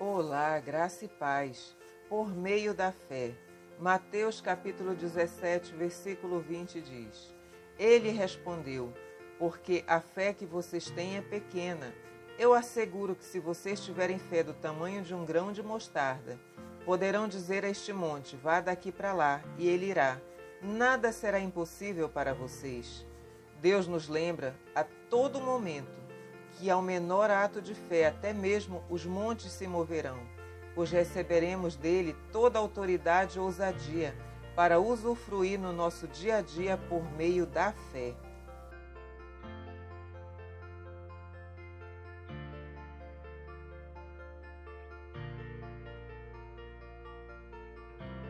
Olá, graça e paz, por meio da fé. Mateus capítulo 17, versículo 20 diz: Ele respondeu: Porque a fé que vocês têm é pequena. Eu asseguro que se vocês tiverem fé do tamanho de um grão de mostarda, poderão dizer a este monte: Vá daqui para lá, e ele irá. Nada será impossível para vocês. Deus nos lembra a todo momento que ao menor ato de fé até mesmo os montes se moverão, pois receberemos dele toda a autoridade e ousadia para usufruir no nosso dia a dia por meio da fé.